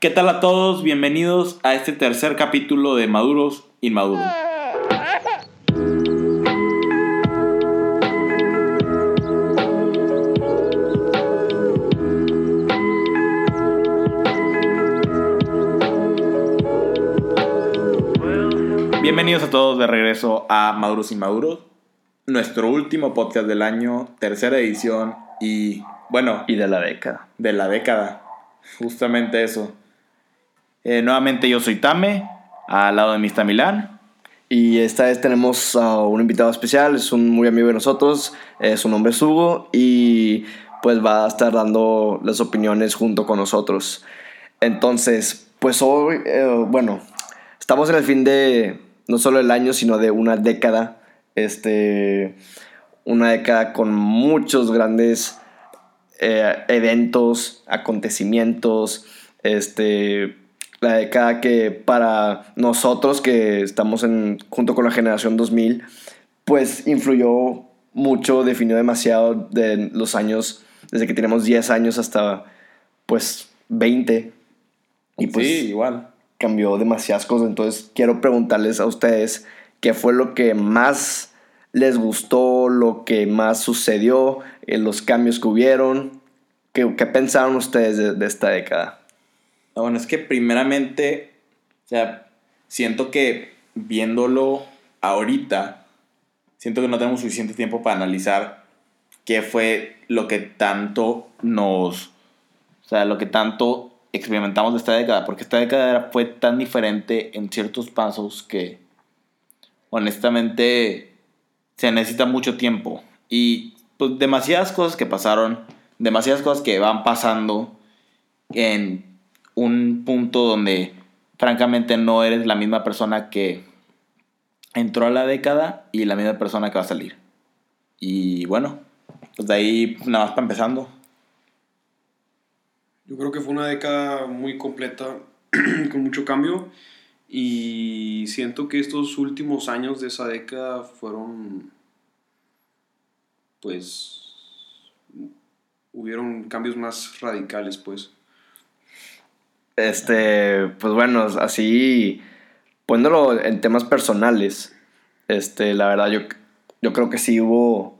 ¿Qué tal a todos? Bienvenidos a este tercer capítulo de Maduros Inmaduros. Bienvenidos a todos de regreso a Maduros Inmaduros, nuestro último podcast del año, tercera edición y bueno, Y de la década. de la década. Justamente eso. Eh, nuevamente yo soy Tame, al lado de Mista Milán. Y esta vez tenemos a un invitado especial, es un muy amigo de nosotros, eh, su nombre es Hugo y pues va a estar dando las opiniones junto con nosotros. Entonces, pues hoy, eh, bueno, estamos en el fin de no solo el año, sino de una década. Este, una década con muchos grandes eventos, acontecimientos, este, la década que para nosotros que estamos en, junto con la generación 2000, pues influyó mucho, definió demasiado de los años, desde que tenemos 10 años hasta pues 20. Y pues sí, igual. cambió demasiadas cosas. Entonces quiero preguntarles a ustedes qué fue lo que más les gustó, lo que más sucedió, eh, los cambios que hubieron. ¿Qué, qué pensaron ustedes de, de esta década? Ah, Bueno, es que primeramente, o sea, siento que viéndolo ahorita, siento que no tenemos suficiente tiempo para analizar qué fue lo que tanto nos, o sea, lo que tanto experimentamos de esta década, porque esta década fue tan diferente en ciertos pasos que honestamente se necesita mucho tiempo. Y pues demasiadas cosas que pasaron, demasiadas cosas que van pasando en un punto donde francamente no eres la misma persona que entró a la década y la misma persona que va a salir. Y bueno, pues de ahí nada más para empezando. Yo creo que fue una década muy completa, con mucho cambio. Y siento que estos últimos años de esa década fueron. Pues. Hubieron cambios más radicales, pues. Este, pues bueno, así poniéndolo en temas personales, este, la verdad yo, yo creo que sí hubo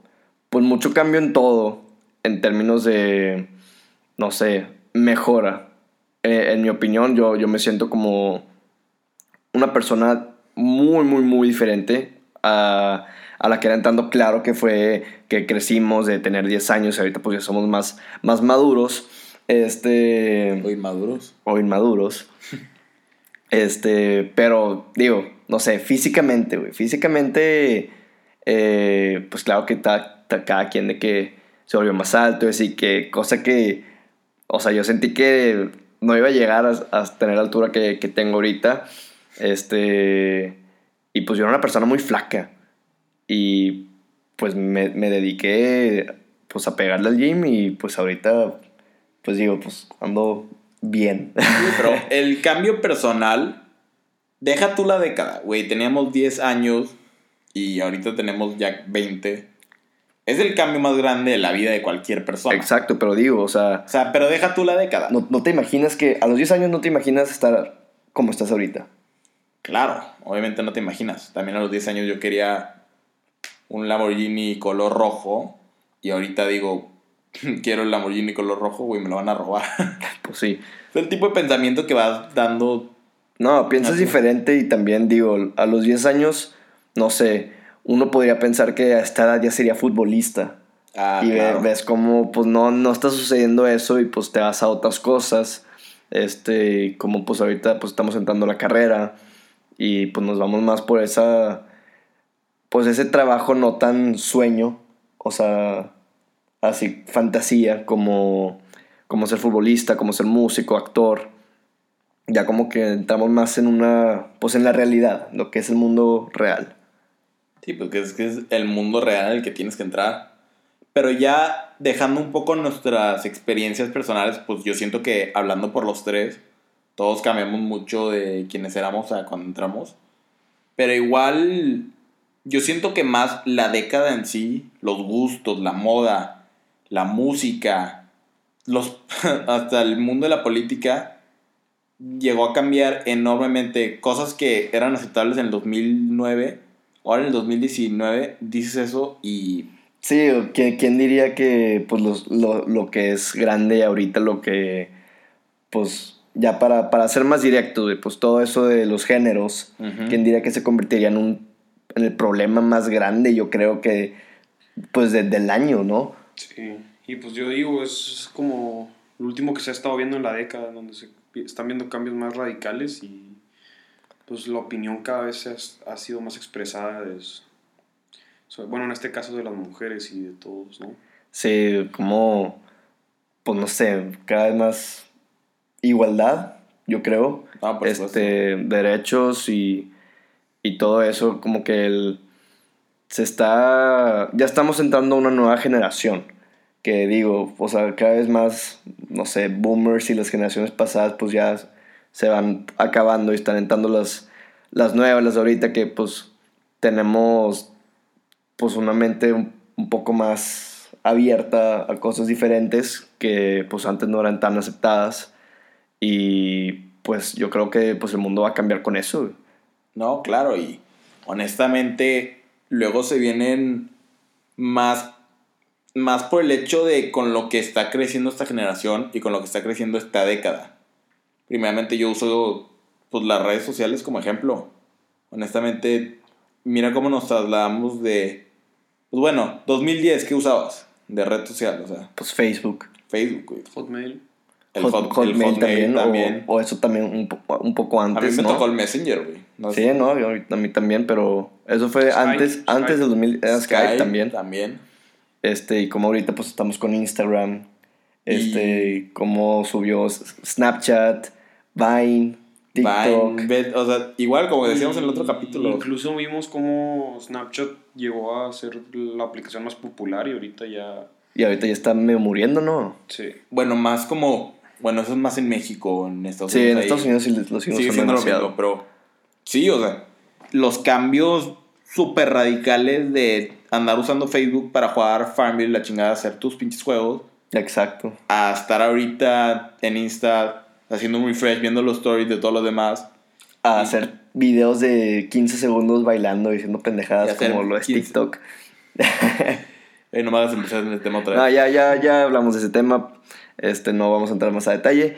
pues mucho cambio en todo, en términos de, no sé, mejora. Eh, en mi opinión, yo, yo me siento como una persona muy, muy, muy diferente a, a la que era entrando. Claro que fue que crecimos de tener 10 años y ahorita pues ya somos más, más maduros. Este Muy maduros. o inmaduros. Este, pero digo, no sé, físicamente, güey. Físicamente, eh, pues claro que ta- cada quien de que se volvió más alto, así que cosa que, o sea, yo sentí que no iba a llegar a, a tener la altura que, que tengo ahorita. Este, y pues yo era una persona muy flaca. Y pues me, me dediqué pues a pegarle al gym y pues ahorita, pues digo, pues ando bien. Pero el cambio personal, deja tú la década, güey. Teníamos 10 años y ahorita tenemos ya 20. Es el cambio más grande de la vida de cualquier persona. Exacto, pero digo, o sea, O sea, pero deja tú la década. no, no te imaginas que a los 10 años no te imaginas estar como estás ahorita. Claro, obviamente no te imaginas. También a los 10 años yo quería un Lamborghini color rojo y ahorita digo, quiero el Lamborghini color rojo, güey, me lo van a robar. Pues sí. es el tipo de pensamiento que vas dando. No, piensas Así. diferente y también digo, a los 10 años, no sé, uno podría pensar que a esta edad ya sería futbolista. Ah, y claro. ves como pues no, no está sucediendo eso y pues te vas a otras cosas. Este, como pues ahorita pues estamos entrando a la carrera y pues nos vamos más por esa, pues ese trabajo no tan sueño, o sea, así fantasía como, como ser futbolista, como ser músico, actor. Ya como que entramos más en una, pues en la realidad, lo que es el mundo real. Sí, porque es que es el mundo real el que tienes que entrar. Pero ya dejando un poco nuestras experiencias personales, pues yo siento que hablando por los tres, todos cambiamos mucho de quienes éramos a cuando entramos. Pero igual, yo siento que más la década en sí, los gustos, la moda, la música, los, hasta el mundo de la política, llegó a cambiar enormemente cosas que eran aceptables en el 2009. Ahora en el 2019 dices eso y Sí, ¿quién, quién diría que pues los- lo, lo que es grande ahorita, lo que, pues, ya para, para ser más directo, pues todo eso de los géneros. ¿quién diría que se convertiría en un, en el problema más grande, yo creo que, pues, de- del año, ¿no? Sí, y pues yo digo, es como lo último que se ha estado viendo en la década, donde se están viendo cambios más radicales y pues la opinión cada vez se ha, ha sido más expresada. es- so- bueno, en este caso de las mujeres y de todos, ¿no? Sí, como, pues, no sé, cada vez más igualdad, yo creo. Ah, supuesto. este, derechos y, y todo eso, como que el, se está, ya estamos entrando a una nueva generación, que digo, o sea, cada vez más, no sé, boomers y las generaciones pasadas pues ya se van acabando y están entrando las, las nuevas, las de ahorita que pues tenemos pues una mente un, un poco más abierta a cosas diferentes que pues antes no eran tan aceptadas y pues yo creo que pues el mundo va a cambiar con eso. No, claro, y honestamente luego se vienen más, más por el hecho de con lo que está creciendo esta generación y con lo que está creciendo esta década. Primeramente yo uso pues, las redes sociales como ejemplo. Honestamente, mira cómo nos trasladamos de... Pues bueno, 2010, ¿qué usabas de red social? O sea, Pues Facebook. Facebook, güey. Hotmail. El, Hot- el Hotmail Hotmail también, o- también. O, eso también un, un poco A mí antes, me ¿no? tocó el Messenger, güey. No Sí, sé. no, yo- a mí también, pero eso fue Skype, antes, Skype. antes del 2000, era Skype, también. También. Este, y como ahorita pues estamos con Instagram, este, y como subió Snapchat, Vine, TikTok. Vine, o sea, igual como decíamos en el otro capítulo. Incluso vimos cómo Snapchat llegó a ser la aplicación más popular y ahorita ya... Y ahorita ya está medio muriendo, ¿no? Sí. Bueno, más como. Bueno, eso es más en México, en Estados Sí, Unidos. en ahí Estados Unidos sí lo siguen Sigue siendo lo mismo, pero. Sí, o sea, los cambios súper radicales de andar usando Facebook para jugar Farmville, la chingada, hacer tus pinches juegos, Exacto. a estar ahorita en Insta haciendo un refresh, viendo los stories de todos los demás. A hacer videos de 15 segundos bailando, diciendo Y pendejadas como lo es 15. TikTok. Eh, no me hagas empezar en el tema otra vez. No, ya, ya, ya hablamos de ese tema. Este, no vamos a entrar más a detalle.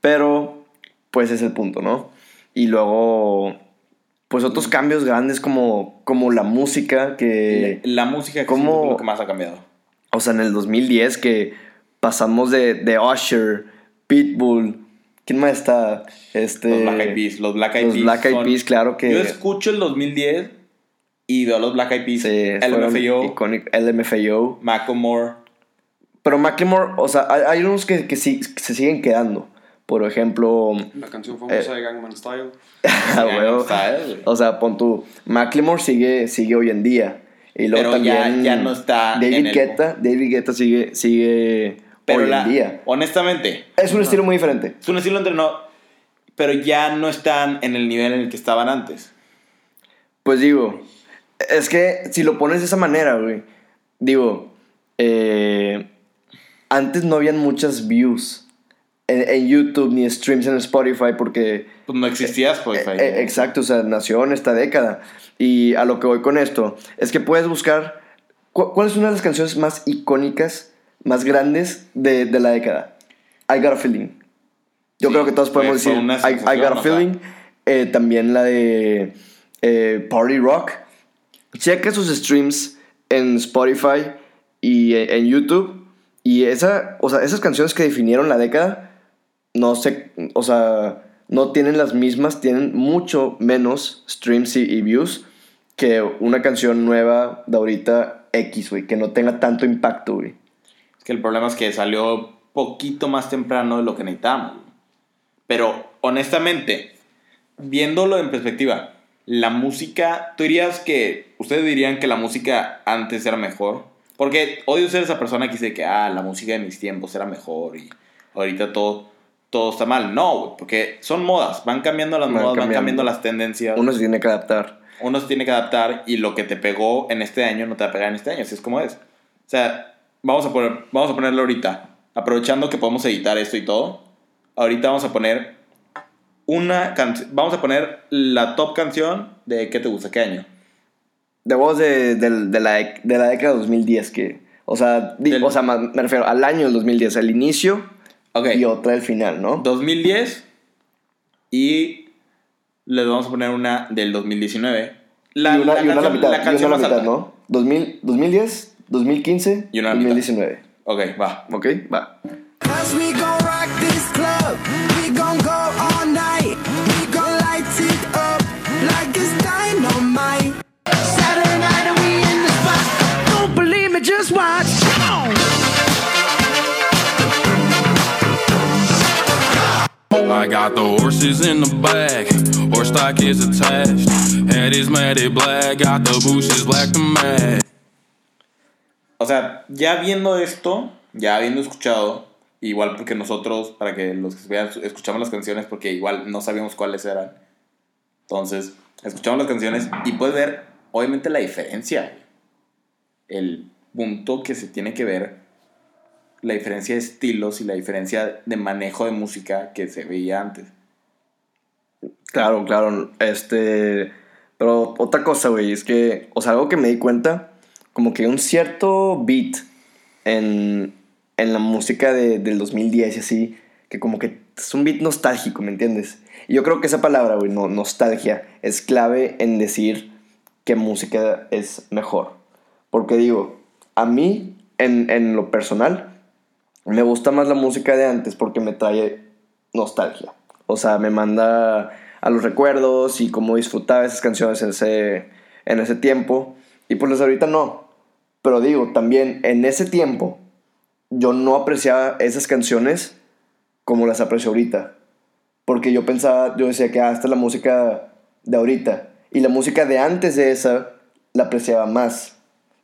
Pero, pues es el punto, ¿no? Y luego, pues otros cambios grandes como, como la música, que, la música que ¿cómo- siento que es lo que más ha cambiado. o sea, en el 2010 que pasamos de, de Usher, Pitbull, ¿quién más está? Este, Los Black Eyed Peas. Los Black Eyed los Peas. Black Eyed son- Peas, claro que... Yo escucho el 2010 y veo a los Black Eyed Peas. Sí, LMFAO, LMFAO. Macklemore. Pero Macklemore, o sea, hay, hay unos que, que, sí, que se siguen quedando. Por ejemplo, La canción famosa Eh. de Gangman Style. ah, huevo. Style, güey. o sea, pon tu Macklemore sigue, sigue hoy en día. Y luego Pero también ya no está David en el- Guetta, David Guetta sigue, sigue Pero hoy la- en día. honestamente, Es un estilo muy diferente. es un estilo entre no, pero ya no están en el nivel en el que estaban antes. Pues digo, es que si lo pones de esa manera, güey, digo, eh, antes no habían muchas views en, en YouTube ni streams en Spotify porque Pues no existía Spotify. Eh, eh, exacto, o sea, nació en esta década. Y a lo que voy con esto es que puedes buscar cu- cuál es una de las canciones más icónicas, más grandes de, de la década. I Got a Feeling. Yo Sí, creo que todos podemos decir I, I Got a. Feeling. Eh, también la de eh, Party Rock. Checa sus streams en Spotify y eh, en YouTube. Y esa, o sea, esas canciones que definieron la década, no sé, o sea, no tienen las mismas, tienen mucho menos streams y, y views que una canción nueva de ahorita X, güey, que no tenga tanto impacto, güey. Es que el problema es que salió poquito más temprano de lo que necesitábamos. Pero honestamente, viéndolo en perspectiva, la música, tú dirías que, ustedes dirían que la música antes era mejor. Porque odio ser esa persona que dice que, ah, la música de mis tiempos era mejor y ahorita todo, todo está mal. No, porque son modas, van cambiando las Van modas, van cambiando. cambiando las tendencias. Uno se tiene que adaptar. uno se tiene que adaptar y lo que te pegó en este año no te va a pegar en este año, así es como es. O sea, vamos a, poner, vamos a ponerlo ahorita, aprovechando que podemos editar esto y todo, ahorita vamos a poner una canción. Vamos a poner la top canción de ¿Qué te gusta? ¿Qué año? De voz de, del- de la, de la década de 2010 que... O sea, di- Del- o sea, me refiero al año del 2010, el inicio Ok. y otra el final, ¿no? 2010 y les vamos a poner una del 2019. La, y una, la y una a la canción, mitad, la y una canción a la más mitad. ¿no? 2000, 2010, 2015, Y una a la mitad. 2019. Ok, va. ¿Ok? Va. Cause we gon' rock this club. We gon' go I got the horses in the back, horse stock is attached. Head is matted black, got the bushes black to match. O sea, ya viendo esto, ya habiendo escuchado, igual porque nosotros, para que los que vean, escuchamos las canciones porque igual no sabíamos cuáles eran. Entonces, escuchamos las canciones y puedes ver, obviamente, la diferencia. El punto que se tiene que ver, la diferencia de estilos y la diferencia de manejo de música que se veía antes. Claro, claro. Este. Pero otra cosa, güey, es que. O sea, algo que me di cuenta. Como que un cierto beat en, en la música de- del 2010 y así. Que como que es un beat nostálgico, ¿me entiendes? Y yo creo que esa palabra, güey, no, nostalgia, es clave en decir qué música es mejor. Porque digo, a mí, en, en lo personal, me gusta más la música de antes porque me trae nostalgia. O sea, me manda a los recuerdos y cómo disfrutaba esas canciones en ese, en ese tiempo. Y pues las ahorita no. Pero digo, también en ese tiempo yo no apreciaba esas canciones como las aprecio ahorita. Porque yo pensaba, yo decía que ah, la música de ahorita. Y la música de antes de esa la apreciaba más.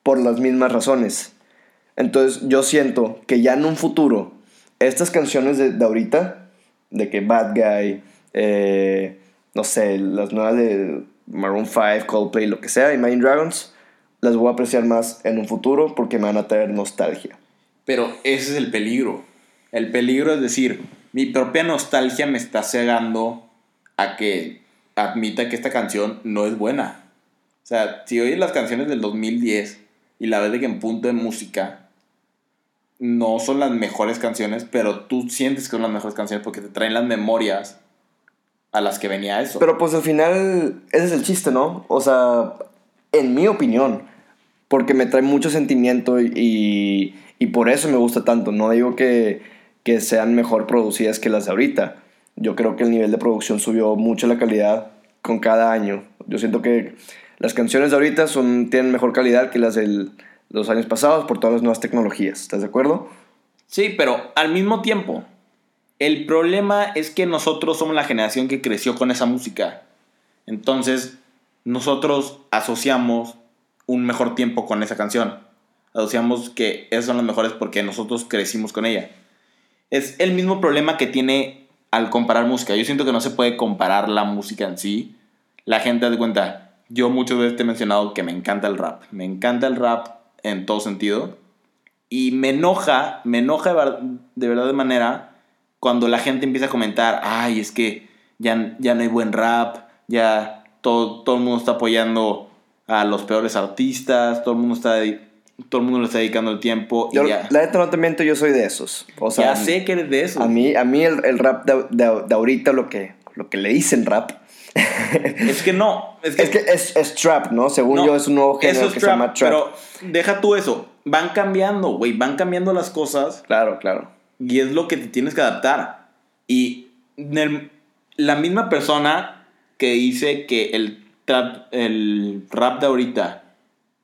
Por las mismas razones. Entonces yo siento que ya en un futuro, estas canciones de, de ahorita, de que Bad Guy, eh, no sé, las nuevas de Maroon 5, Coldplay, lo que sea, Imagine Dragons, las voy a apreciar más en un futuro porque me van a traer nostalgia. Pero ese es el peligro. El peligro es decir, mi propia nostalgia me está cegando a que admita que esta canción no es buena. O sea, si oyes las canciones del 2010 y la ves de que en punto de música no son las mejores canciones, pero tú sientes que son las mejores canciones porque te traen las memorias a las que venía eso. Pero pues al final, ese es el chiste, ¿no? O sea, en mi opinión, porque me trae mucho sentimiento y, y, por eso me gusta tanto. No digo que, que sean mejor producidas que las de ahorita. Yo creo que el nivel de producción subió mucho la calidad con cada año. Yo siento que las canciones de ahorita son, tienen mejor calidad que las de los años pasados por todas las nuevas tecnologías. ¿Estás de acuerdo? Sí, pero al mismo tiempo, el problema es que nosotros somos la generación que creció con esa música. Entonces, nosotros asociamos un mejor tiempo con esa canción. Asociamos que esas son las mejores porque nosotros crecimos con ella. Es el mismo problema que tiene al comparar música. Yo siento que no se puede comparar la música en sí. La gente de cuenta, yo muchas veces te he mencionado que me encanta el rap. Me encanta el rap en todo sentido. Y me enoja, me enoja de ver- de verdad de manera cuando la gente empieza a comentar, ay, es que ya, ya no hay buen rap, ya todo, todo el mundo está apoyando a los peores artistas, todo el mundo está todo el mundo le está dedicando el tiempo y Yo, ya. la neta no te miento, yo soy de esos. O sea, ya sé que eres de eso. A mí, a mí el, el rap de, de- de ahorita, lo que, lo que le dicen rap, Es que no, es que, es que es, es trap, ¿no? Según no, yo es un nuevo género es que trap, se llama trap. Pero deja tú eso, van cambiando, güey, van cambiando las cosas Claro, claro. Y es lo que te tienes que adaptar. Y el- la misma persona que dice que el, trap, el rap de ahorita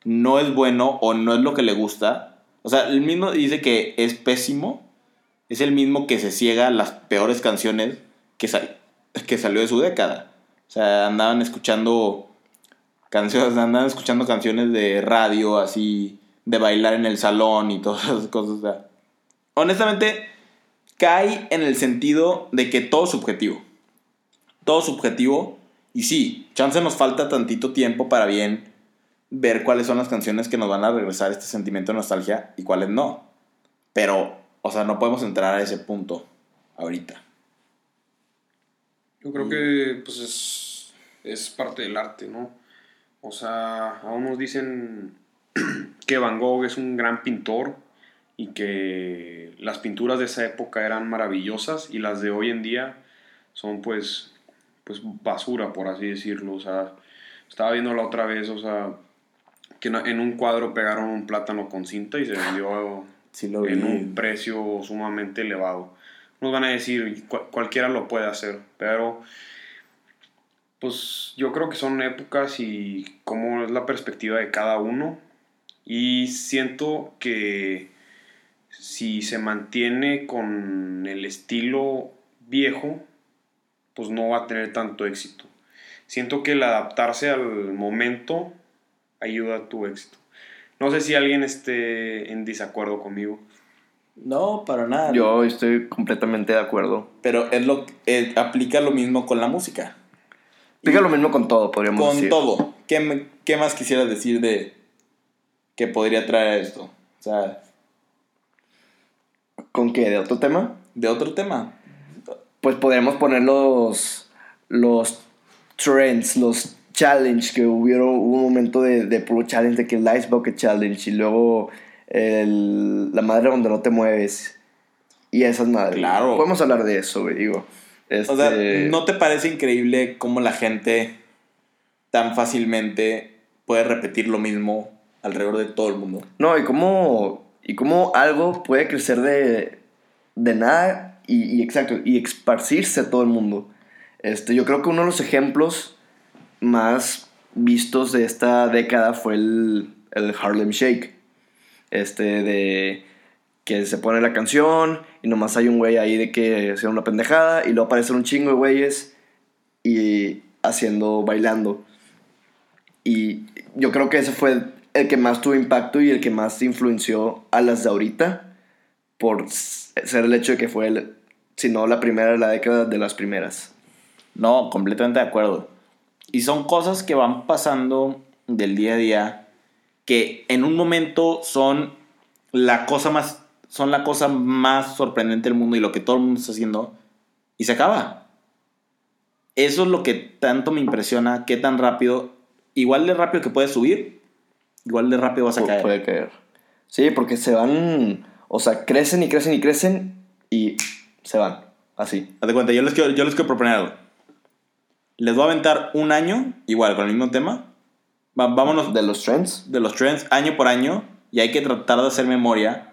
no es bueno o no es lo que le gusta, o sea, el mismo dice que es pésimo, es el mismo que se ciega a las peores canciones que, sal- que salió de su década. O sea, andaban escuchando canciones, andaban escuchando canciones de radio, así, de bailar en el salón y todas esas cosas. o sea, honestamente, cae en el sentido de que todo es subjetivo. Todo es subjetivo. Y sí, chance nos falta tantito tiempo para bien ver cuáles son las canciones que nos van a regresar este sentimiento de nostalgia y cuáles no. Pero, o sea, no podemos entrar a ese punto ahorita. Yo creo que pues es, es parte del arte, ¿no? O sea, a unos dicen que Van Gogh es un gran pintor y que las pinturas de esa época eran maravillosas y las de hoy en día son pues, pues basura, por así decirlo. O sea, estaba viendo la otra vez, o sea, que en- un cuadro pegaron un plátano con cinta y se vendió Sí lo en un precio sumamente elevado. Nos van a decir, "Cual- cualquiera lo puede hacer, pero pues yo creo que son épocas y cómo es la perspectiva de cada uno. Y siento que si se mantiene con el estilo viejo, pues no va a tener tanto éxito. Siento que el adaptarse al momento ayuda a tu éxito. No sé si alguien esté en desacuerdo conmigo. No, para nada. Yo estoy completamente de acuerdo. Pero es lo, eh, aplica lo mismo con la música. Diga lo mismo con todo, podríamos Con decir. todo. ¿Qué, ¿Qué más quisieras decir de que podría traer esto? O sea, ¿Con qué? ¿De otro tema? de otro tema. Pues podríamos poner los, los trends, los challenge que hubieron, hubo un momento de, de puro challenge, de que el Ice Bucket Challenge y luego el, la madre donde no te mueves y esas madres. Claro. Podemos hablar de eso, güey, digo. O sea, Este, ¿no te parece increíble cómo la gente tan fácilmente puede repetir lo mismo alrededor de todo el mundo? No, y cómo, y cómo algo puede crecer de, de nada y, y exacto, y esparcirse a todo el mundo. Este, yo creo que uno de los ejemplos más vistos de esta década fue el, el Harlem Shake. Este, de que se pone la canción y nomás hay un güey ahí de que hace una pendejada y luego aparecen un chingo de güeyes y haciendo, bailando. Y yo creo que ese fue el que más tuvo impacto y el que más influenció a las de ahorita por ser el hecho de que fue, el, si no la primera, la década de las primeras. No, completamente de acuerdo. Y son cosas que van pasando del día a día que en un momento son la cosa más son la cosa más sorprendente del mundo y lo que todo el mundo está haciendo y se acaba. Eso es lo que tanto me impresiona, qué tan rápido, igual de rápido que puedes subir, igual de rápido vas a Pu- caer. Puede caer. Sí, porque se van, o sea, crecen y crecen y crecen y se van, así. Haz de cuenta, yo les quiero, yo les quiero proponer algo. Les voy a aventar un año, igual, con el mismo tema. Va- vámonos De los trends. de los trends año por año y hay que tratar de hacer memoria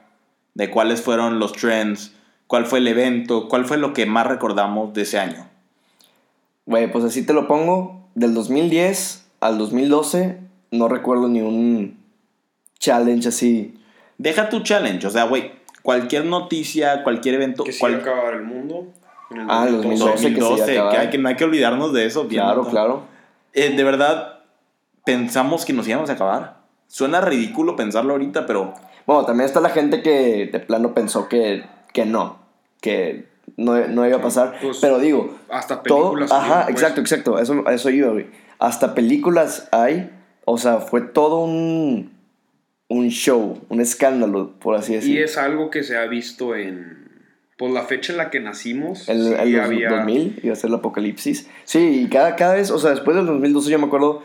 de cuáles fueron los trends, cuál fue el evento, cuál fue lo que más recordamos de ese año. Güey, pues así te lo pongo. Del 2010 al 2012 no recuerdo ni un challenge así. Deja tu challenge, o sea, güey, cualquier noticia, cualquier evento, Que se cual- iba a acabar el mundo. En el Ah, el 2012. 2012, que que, acabar. hay que no hay que olvidarnos de eso. Claro, claro. Eh, de verdad, pensamos que nos íbamos a acabar. Suena ridículo pensarlo ahorita, pero Bueno, también está la gente que de plano pensó que, que no, que no, no iba a pasar. pues, pero digo, hasta todo, películas ajá, salieron, pues. exacto, exacto, eso, eso iba, güey. Hasta películas hay, o sea, fue todo un, un show, un escándalo, por así Y decirlo. es algo que se ha visto en. Pues la fecha en la que nacimos. El, sí el había- 2000 iba a ser el apocalipsis. Sí, y cada, cada vez, o sea, después del 2012 yo me acuerdo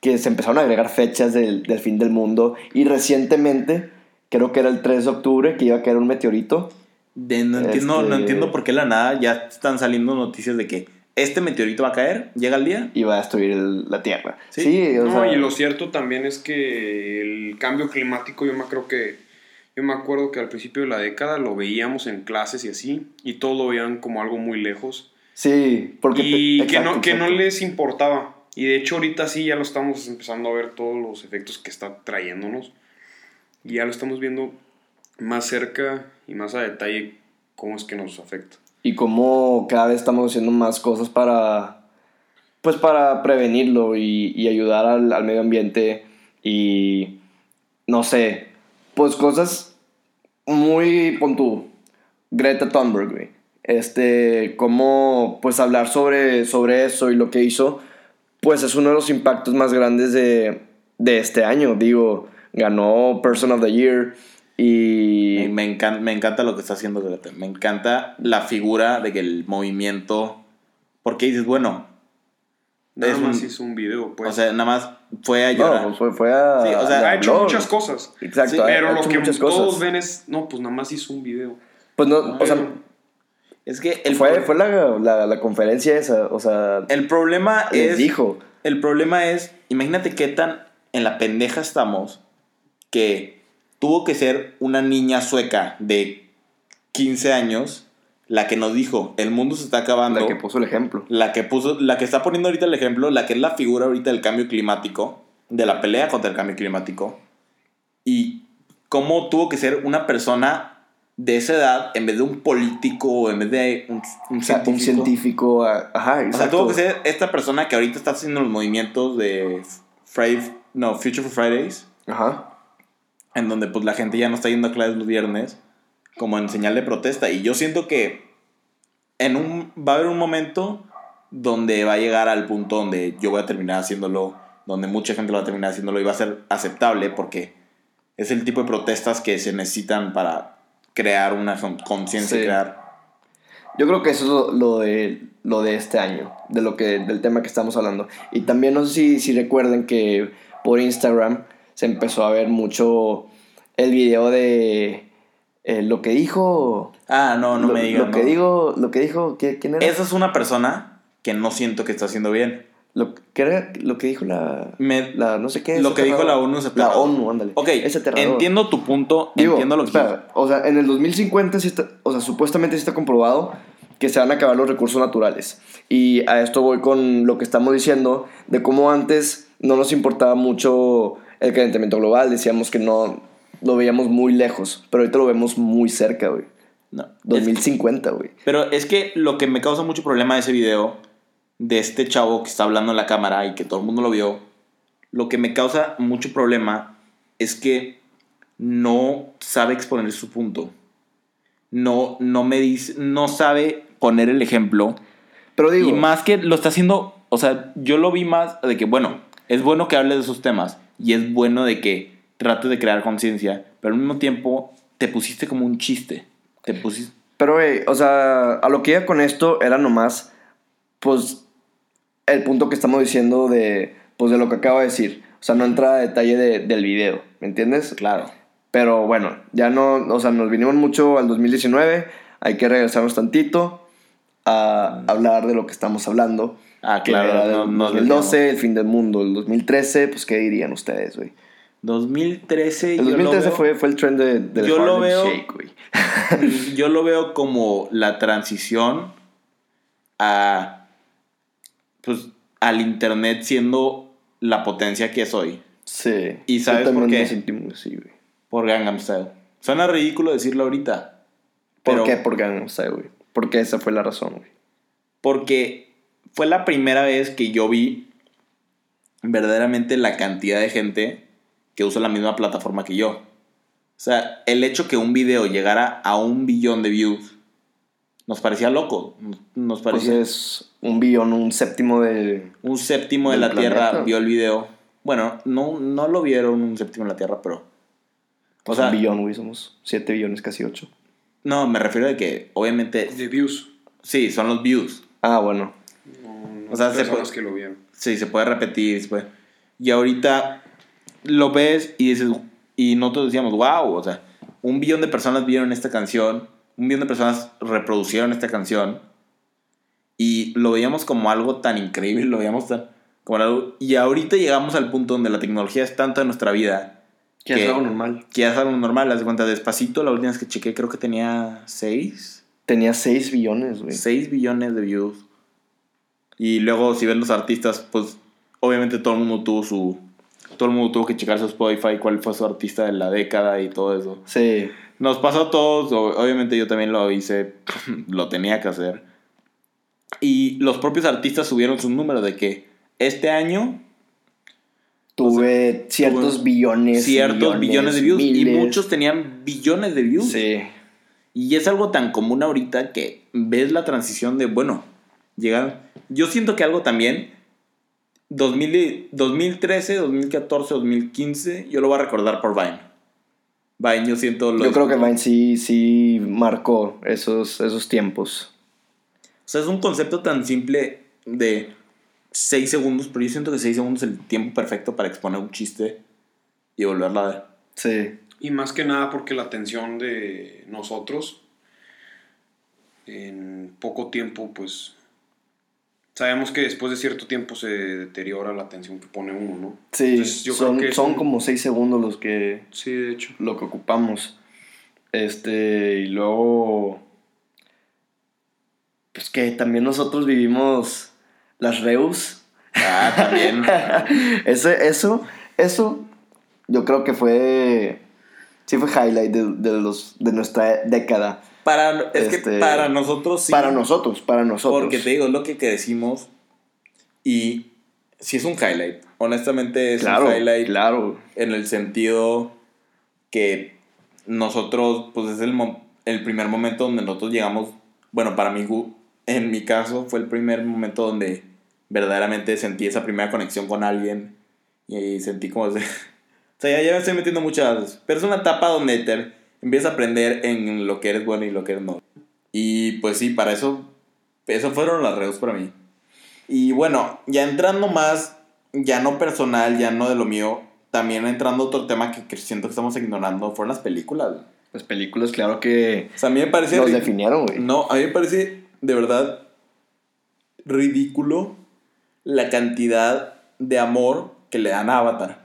que se empezaron a agregar fechas del, del fin del mundo. Y recientemente, creo que era el 3 de octubre, que iba a caer un meteorito. de- no, entiendo, no Este- entiendo por qué la nada ya están saliendo noticias de que este meteorito va a caer, llega el día. y va a destruir el- la Tierra. Sí. Sí, o No, sea, y lo cierto también es que el cambio climático, yo me creo que. Yo me acuerdo que al principio de la década lo veíamos en clases y así, y todos lo veían como algo muy lejos. Sí, porque... y te- que, no, exacto, que no les importaba. Y de hecho ahorita sí ya lo estamos empezando a ver todos los efectos que está trayéndonos. Y ya lo estamos viendo más cerca y más a detalle cómo es que nos afecta. Y cómo cada vez estamos haciendo más cosas para... Pues para prevenirlo y, y ayudar al, al medio ambiente y... No sé, pues cosas muy... Pon tú, Greta Thunberg, güey. Este, cómo pues hablar sobre, sobre eso y lo que hizo, pues es uno de los impactos más grandes de, de este año. Digo, ganó Person of the Year y... Me, me encanta, me encanta lo que está haciendo Greta. Me encanta la figura de que el movimiento. ¿Por porque dices, bueno, Nada es más un- hizo un video, pues. o sea, nada más fue a llorar. No, pues fue, fue a. Sí, o sea, le ha hecho muchas cosas. Exacto, Sí, Pero ha lo que todos cosas. ven es, no, pues nada más hizo un video. Pues no, o sea, es que el, fue, fue la, la, la conferencia esa, o sea, el problema les es... dijo. El problema es, imagínate qué tan en la pendeja estamos que tuvo que ser una niña sueca de 15 años la que nos dijo, el mundo se está acabando. La que puso el ejemplo. la que puso, la que está poniendo ahorita el ejemplo, la que es la figura ahorita del cambio climático, de la pelea contra el cambio climático, y cómo tuvo que ser una persona de esa edad en vez de un político en vez de un, un O sea, científico. un científico, a- ajá, O sea, exacto. tuvo que ser esta persona que ahorita está haciendo los movimientos de Friday, no, Future for Fridays, Ajá. En donde pues la gente ya no está yendo a clases los viernes como en señal de protesta y yo siento que en un va a haber un momento donde va a llegar al punto donde yo voy a terminar haciéndolo donde mucha gente lo va a terminar haciéndolo y va a ser aceptable porque es el tipo de protestas que se necesitan para crear una con- conciencia Sí. crear Yo creo que eso es lo, lo de, lo de este año, de lo que, del tema que estamos hablando. Y también no sé si, si recuerden que por Instagram se empezó a ver mucho el video de eh, lo que dijo... ah no no lo, me digan Lo que no. digo, lo que dijo, ¿qué- ¿quién era? esa es una persona que no siento que está haciendo bien Lo, ¿qué era lo que dijo la... Me- la no sé qué. lo que dijo la ONU es La. ONU, ándale. Ok, Ese entiendo tu punto, Digo, entiendo lo que espera, o sea, en el 2050 sí está, o sea, supuestamente sí está comprobado que se van a acabar los recursos naturales. Y a esto voy con lo que estamos diciendo de cómo antes no nos importaba mucho el calentamiento global, decíamos que no lo veíamos muy lejos, pero ahorita lo vemos muy cerca, güey. No, es- 2050, güey. pero es que lo que me causa mucho problema de ese video, de este chavo que está hablando en la cámara y que todo el mundo lo vio, lo que me causa mucho problema es que no sabe exponer su punto. No, no me dice, no sabe poner el ejemplo. Pero digo, Y más que lo está haciendo, o sea, yo lo vi más de que, bueno, es bueno que hable de esos temas y es bueno de que trates de crear conciencia, pero al mismo tiempo te pusiste como un chiste. Te pusiste... Pero, güey, o sea, a lo que iba con esto era nomás, pues, el punto que estamos diciendo de, pues, de lo que acabo de decir. O sea, no entra a detalle de- del video, ¿me entiendes? Claro. Pero bueno, ya no, o sea, nos vinimos mucho al 2019, hay que regresarnos tantito a hablar de lo que estamos hablando. Ah, que claro, era del no- nos 2012, el fin del mundo, el 2013, pues, ¿qué dirían ustedes, güey? 2013... El yo lo 2013 veo- fue, fue el trend de, del Yo lo veo- Shake, güey. Yo lo veo como la transición a... Pues al internet siendo la potencia que es hoy. Sí. ¿Y sabes Yo también por qué? me sentí muy así, güey. Por Gangnam Style. Suena ridículo decirlo ahorita. ¿Por pero- qué? Por Gangnam Style, güey. Porque esa fue la razón, güey. Porque fue la primera vez que yo vi verdaderamente la cantidad de gente que usa la misma plataforma que yo. O sea, el hecho que un video llegara a un billón de views nos parecía loco. Nos Pues parecía es un billón, un séptimo de... un séptimo de la Tierra planeta. vio el video. Bueno, no, no lo vieron un séptimo de la Tierra, pero... O Pues sea, un billón, güey. Somos siete billones, casi ocho. No, me refiero a que obviamente... De views. Sí, son los views. Ah, bueno. No, no O sea, se puede- que lo vieron. Sí, se puede repetir. se puede- Y ahorita lo ves y dices, y nosotros decíamos, wow, o sea, un billón de personas vieron esta canción, un billón de personas reproducieron esta canción, y lo veíamos como algo tan increíble, lo veíamos tan, como algo, y ahorita llegamos al punto donde la tecnología es tanto en nuestra vida, Que es algo normal. que es algo normal, haz de cuenta, despacito, la última vez que chequé creo que tenía 6, Tenía seis billones, güey. 6 billones de views. Y luego si ven los artistas, pues obviamente todo el mundo tuvo su... Todo el mundo tuvo que checar su Spotify, cuál fue su artista de la década y todo eso. Sí. Nos pasó a todos, obviamente yo también lo hice, lo tenía que hacer. Y los propios artistas subieron sus números de que este año Tuve ciertos tuve billones. ciertos billones de views y muchos tenían billones de views. Sí. Y es algo tan común ahorita que ves la transición de, bueno, llegaron. Yo siento que algo también, 2000 y- 2013, 2014, 2015, yo lo voy a recordar por Vine. Vine, yo siento... lo Yo creo que. Vine sí, sí marcó esos, esos tiempos. O sea, es un concepto tan simple de 6 segundos, pero yo siento que 6 segundos es el tiempo perfecto para exponer un chiste y volverla a ver. Sí. Y más que nada porque la atención de nosotros en poco tiempo, pues sabemos que después de cierto tiempo se deteriora la atención que pone uno, ¿no? Sí, Entonces, yo creo son, que son eso- como 6 segundos los que, Sí, de hecho. lo que ocupamos. Este, y luego. Pues que también nosotros vivimos las Reus. Ah, también. Ese, eso, eso, yo creo que fue. Sí, fue highlight de, de los, de nuestra década. para, es que Este, para nosotros sí. Para nosotros, para nosotros. Porque te digo, es lo que decimos. Y si es un highlight. Honestamente es claro, un highlight claro. en el sentido que nosotros, pues es el, mo- el primer momento donde nosotros llegamos, bueno, para mí, en mi caso, fue el primer momento donde verdaderamente sentí esa primera conexión con alguien y sentí como... ese- o sea, ya, ya me estoy metiendo muchas... Pero es una etapa donde te empiezas a aprender en lo que eres bueno y lo que eres no. Y pues sí, para eso, eso fueron las redes para mí. Y bueno, ya entrando más, ya no personal, ya no de lo mío, también entrando otro tema que, siento que estamos ignorando, fueron las películas. Las películas, claro que O sea, a mí me parece... ri- definieron, güey. No, a mí me parece de verdad ridículo la cantidad de amor que le dan a Avatar.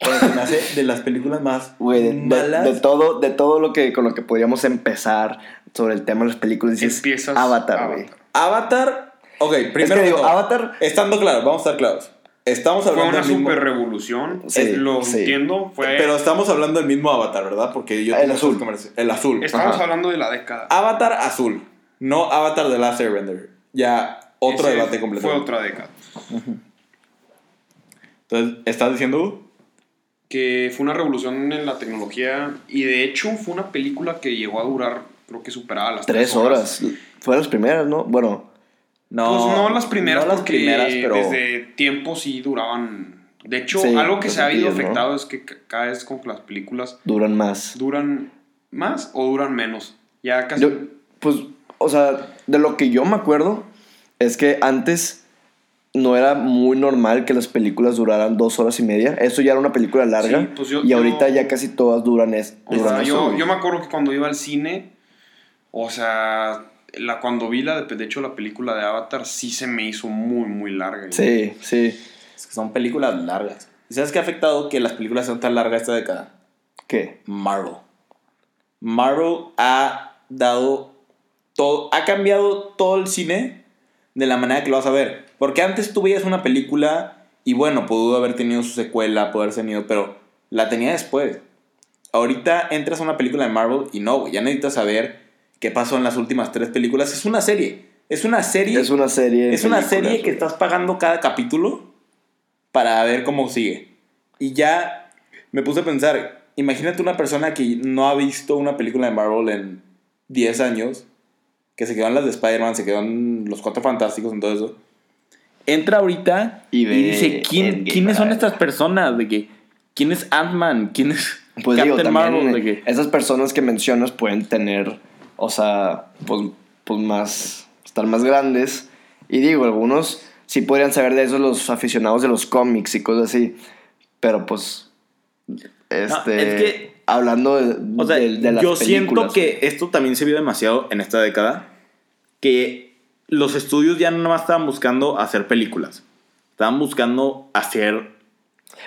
Se me hace de las películas más Güey, de, de- malas. de todo, de todo lo que con lo que podríamos empezar sobre el tema de las películas, dices Empiezas Avatar, güey. Avatar, ok, primero Es que digo, todo, Avatar, estando claros, vamos a estar claros. Estamos Fue hablando una del mismo- super revolución. Sí, eh, lo sí. entiendo. Fue, Pero estamos hablando del mismo Avatar, ¿verdad? Porque yo El tengo azul. El azul. estamos Ajá. hablando de la década. Avatar azul, no Avatar de Last Airbender. Ya otro Ese debate completo. Fue otra década. Entonces, ¿estás diciendo? Hugo? Que fue una revolución en la tecnología. Y de hecho, fue una película que llegó a durar, creo que superaba las tres horas. Fueron las primeras, ¿no? Bueno, No. pues no las primeras, no las porque primeras, pero desde tiempo sí duraban. De hecho, Sí, algo que se ha ido afectado es que ca- cada vez como que las películas duran más. duran más o duran menos. Ya casi. Yo, pues, o sea, de lo que yo me acuerdo es que antes no era muy normal que las películas duraran dos horas y media. Eso ya era una película larga. Sí, pues yo- y yo- ahorita ya casi todas duran, es, duran sea, eso, yo, me acuerdo que cuando iba al cine, o sea, la, cuando vi la, de de hecho, la película de Avatar, sí se me hizo muy, muy larga. Sí, sí. es que son películas largas. ¿Y sabes qué ha afectado que las películas sean tan largas esta década? ¿Qué? Marvel. Marvel ha dado todo, ha cambiado todo el cine de la manera que lo vas a ver. Porque antes tú veías una película y bueno, pudo haber tenido su secuela, pudo haber tenido, pero la tenía después. Ahorita entras a una película de Marvel y no, güey, ya necesitas saber qué pasó en las últimas tres películas. Es una serie. Es una serie. Es una serie. Es una serie que güey. estás pagando cada capítulo para ver cómo sigue. Y ya me puse a pensar, imagínate una persona que no ha visto una película de Marvel en 10 años, que se quedó en las de Spider-Man, se quedó en los Cuatro Fantásticos, en todo eso. Entra ahorita Y y, dice, ¿quién, ¿quiénes son estas personas? De que, ¿Quién es Ant-Man? ¿Quién es Pues digo, Captain también Marvel? De que, esas personas que mencionas pueden tener, o sea, pues, pues más, estar más grandes. Y digo, algunos sí podrían saber de eso los aficionados de los cómics y cosas así. Pero pues, este, es que- hablando de, O sea, de- de las yo siento que esto también se vio demasiado en esta década. Que los estudios ya no más estaban buscando hacer películas. Estaban buscando hacer.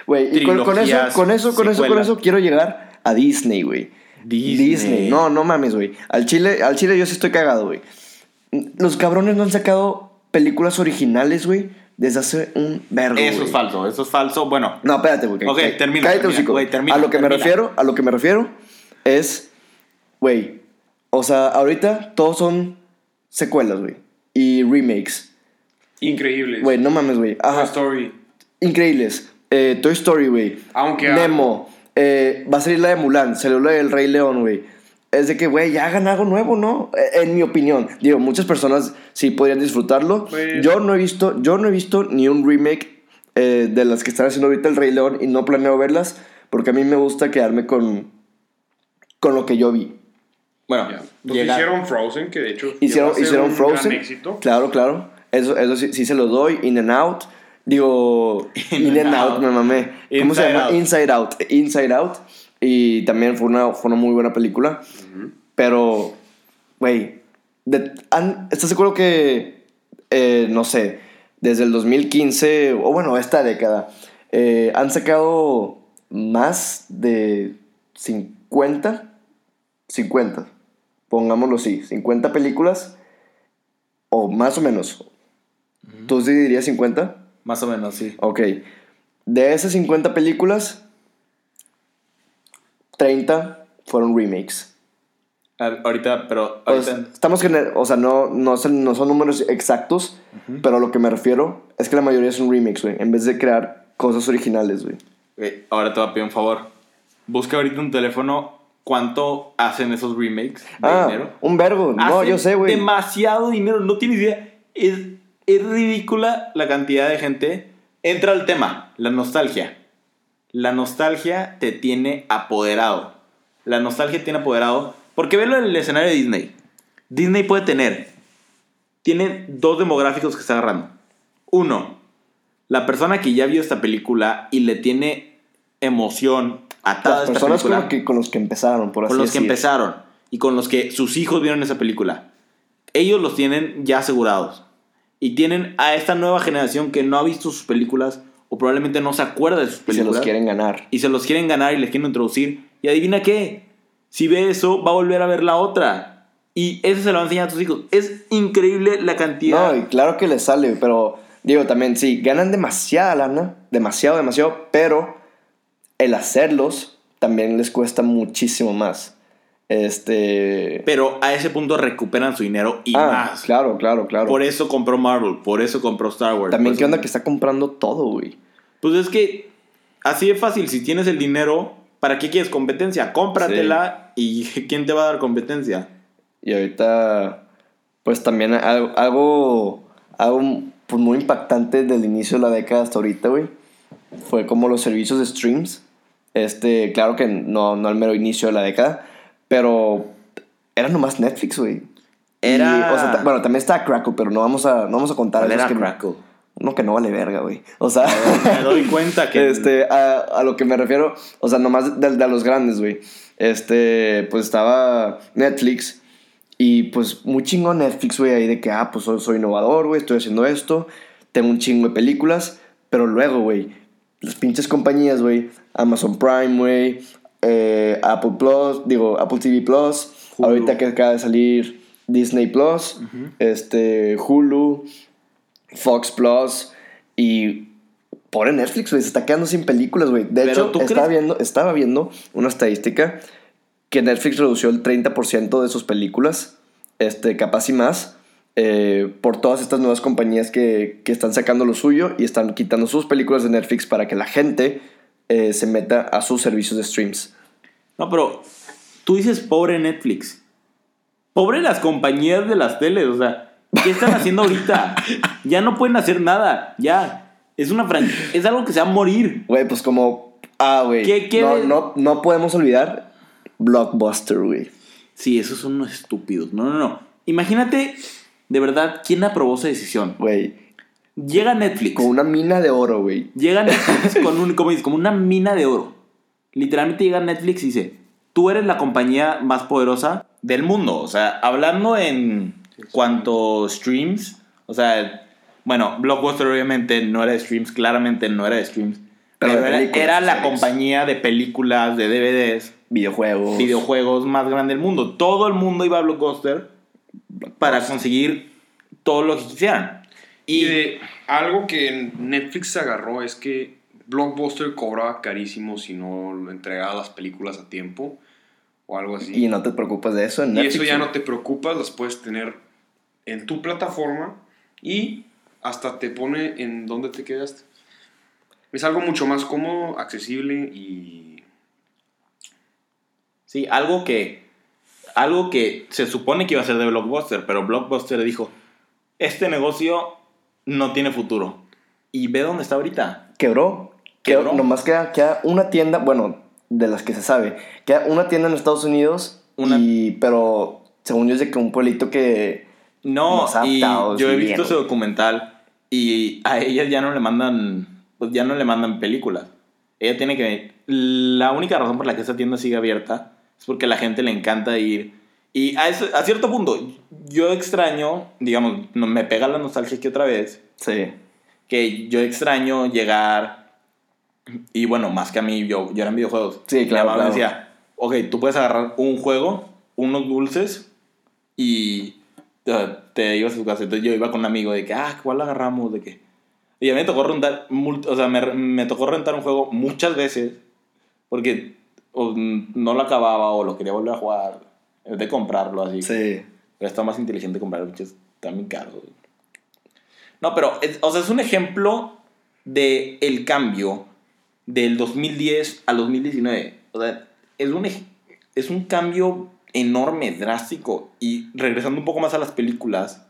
Güey, y con, con eso, con eso, con eso, con eso quiero llegar a Disney, güey. Disney. No, no mames, güey. Al Chile, al Chile yo sí estoy cagado, güey. Los cabrones no han sacado películas originales, güey, desde hace un vergo. Eso güey. es falso, eso es falso. Bueno, No, espérate, güey. Ok, termina, Cállate, termina, güey, termina, A lo que me termina. refiero, a lo que me refiero es, güey, o sea, ahorita todos son secuelas, güey, y remakes. Increíbles. Güey, no mames, güey. Toy Ajá. Story. Increíbles. Eh, Toy Story, güey. Aunque- Nemo. Eh, va a salir la de Mulan. Salió la del Rey León, güey. Es de que, güey, ya hagan algo nuevo, ¿no? Eh, En mi opinión. Digo, muchas personas sí podrían disfrutarlo. Pues- Yo no he visto, yo no he visto ni un remake eh, de las que están haciendo ahorita el Rey León y no planeo verlas porque a mí me gusta quedarme con, con lo que yo vi. bueno, Ya. Pues hicieron Frozen, que de hecho Hicieron, hicieron un Frozen. gran éxito. Claro, claro. Eso, eso sí, sí se lo doy. In and Out. Digo, In In, and and Out, Out. me mamé. ¿Cómo se llama? Out. Inside Out. Inside Out. Y también fue una, fue una muy buena película. Pero, güey, ¿estás seguro que, eh, no sé, desde el 2015, o bueno, esta década, eh, han sacado más de 50, 50, pongámoslo así, 50 películas, o más o menos. ¿Tú sí dirías 50? Más o menos, sí. Ok. De esas 50 películas, 30 fueron remakes. Ahorita, pero Pues, ahorita... estamos gener- o sea, no, no, son, no son números exactos, pero a lo que me refiero es que la mayoría son remakes, güey, en vez de crear cosas originales, güey. Ok, ahora te voy a pedir un favor. Busca ahorita un teléfono cuánto hacen esos remakes de Ah, dinero. un vergo. No, yo sé, güey. Demasiado dinero, no tienes idea. Es, es ridícula la cantidad de gente. Entra al tema, la nostalgia. La nostalgia te tiene apoderado. La nostalgia te tiene apoderado. Porque velo en el escenario de Disney. Disney puede tener. Tiene dos demográficos que está agarrando. Uno, la persona que ya vio esta película y le tiene emoción atada a Las esta personas con, película lo que, con los que empezaron, por así con los que empezaron y con los que sus hijos vieron esa película. Ellos los tienen ya asegurados. Y tienen a esta nueva generación que no ha visto sus películas o probablemente no se acuerda de sus Y se películas. los quieren ganar. Y se los quieren ganar y les quieren introducir. Y adivina qué. Si ve eso, va a volver a ver la otra. Y eso se lo va a enseñar a tus hijos. Es increíble la cantidad. No, y claro que les sale, pero digo también, sí, ganan demasiada lana, demasiado, demasiado, pero el hacerlos también les cuesta muchísimo más. Este... Pero a ese punto recuperan su dinero y ah, más. claro, claro, claro. Por eso compró Marvel. Por eso compró Star Wars. también, ¿qué eso- onda que está comprando todo, güey? Pues es que así de fácil, si tienes el dinero, ¿para qué quieres competencia? Cómpratela y ¿quién te va a dar competencia? Y ahorita, pues también algo, algo, algo, pues, muy impactante del inicio de la década hasta ahorita, güey. Fue como los servicios de streams. Este, claro que no, no al mero inicio de la década, pero era nomás Netflix, güey. Era- Y, o sea, ta- bueno, también estaba Crackle, pero no vamos a, no vamos a contar ¿Cuál esos era que, Crackle? No, que no vale verga, güey. O sea, Me doy cuenta que... este, a, a lo que me refiero, o sea, nomás de, de los grandes, güey. Este, pues estaba Netflix y pues muy chingón Netflix, güey, ahí de que, ah, pues soy, soy innovador, güey, estoy haciendo esto, tengo un chingo de películas, pero luego, güey, las pinches compañías, güey, Amazon Prime, güey, eh, Apple Plus, digo, Apple TV Plus, Hulu. ahorita que acaba de salir Disney Plus, este, Hulu, Fox Plus y pobre Netflix, güey, se está quedando sin películas, güey. De hecho, estaba viendo una estadística que Netflix redució el 30% de sus películas, este, capaz y más, eh, por todas estas nuevas compañías que, que están sacando lo suyo y están quitando sus películas de Netflix para que la gente eh, se meta a sus servicios de streams. No, pero tú dices pobre Netflix. Pobre las compañías de las teles, o sea, ¿qué están haciendo ahorita? Ya no pueden hacer nada, ya. Es una fran- es algo que se va a morir. Güey, pues como... Ah, güey. ¿Qué- qué no, no, no podemos olvidar Blockbuster, güey. Sí, esos son unos estúpidos. No, no, no. Imagínate, de verdad, ¿quién aprobó esa decisión? Güey, Llega Netflix. con una mina de oro, güey. Llega Netflix con un, como dices, como una mina de oro. Literalmente llega Netflix y dice, tú eres la compañía más poderosa del mundo. O sea, hablando en cuanto streams, o sea, bueno, Blockbuster obviamente no era de streams, claramente no era de streams. Pero Pero, de era, la series. compañía de películas, de DVDs, Videojuegos. videojuegos más grande del mundo. Todo el mundo iba a Blockbuster para conseguir todo lo que quisieran. Y Y, de algo que Netflix se agarró es que Blockbuster cobraba carísimo si no entregaba las películas a tiempo o algo así. Y no te preocupas de eso en Y Netflix. eso ya no te preocupas, las puedes tener en tu plataforma y hasta te pone en dónde te quedaste. Es algo mucho más cómodo, accesible y Sí, algo que. Algo que se supone que iba a ser de Blockbuster, pero Blockbuster dijo: Este negocio no tiene futuro. Y ve dónde está ahorita. Quebró. Quebró. Nomás queda, queda una tienda, bueno, de las que se sabe. Queda una tienda en Estados Unidos. Una- Y, pero según yo es de que un pueblito que, No, y yo he visto bien, ese documental y a ellas ya no le mandan, pues ya no le mandan películas. Ella tiene que... La única razón por la que esa tienda sigue abierta es porque a la gente le encanta ir. Y a, eso- a cierto punto, yo extraño, digamos, me pega la nostalgia aquí otra vez, Sí. que yo extraño llegar y bueno, más que a mí, yo, yo era en videojuegos. Sí, Mi claro, me decía, ok, tú puedes agarrar un juego, unos dulces y te, te ibas a tu casa. Entonces yo iba con un amigo de que, ah, ¿cuál agarramos? De que... Y a mí me tocó rentar, o sea, me, me tocó rentar un juego muchas veces porque o no lo acababa o lo quería volver a jugar, en vez de comprarlo así. Sí. Pero está más inteligente comprar bichos tan caros. No, pero, es- o sea, es un ejemplo de el cambio del 2010 al 2019. O sea, es un, es un cambio enorme, drástico. Y regresando un poco más a las películas,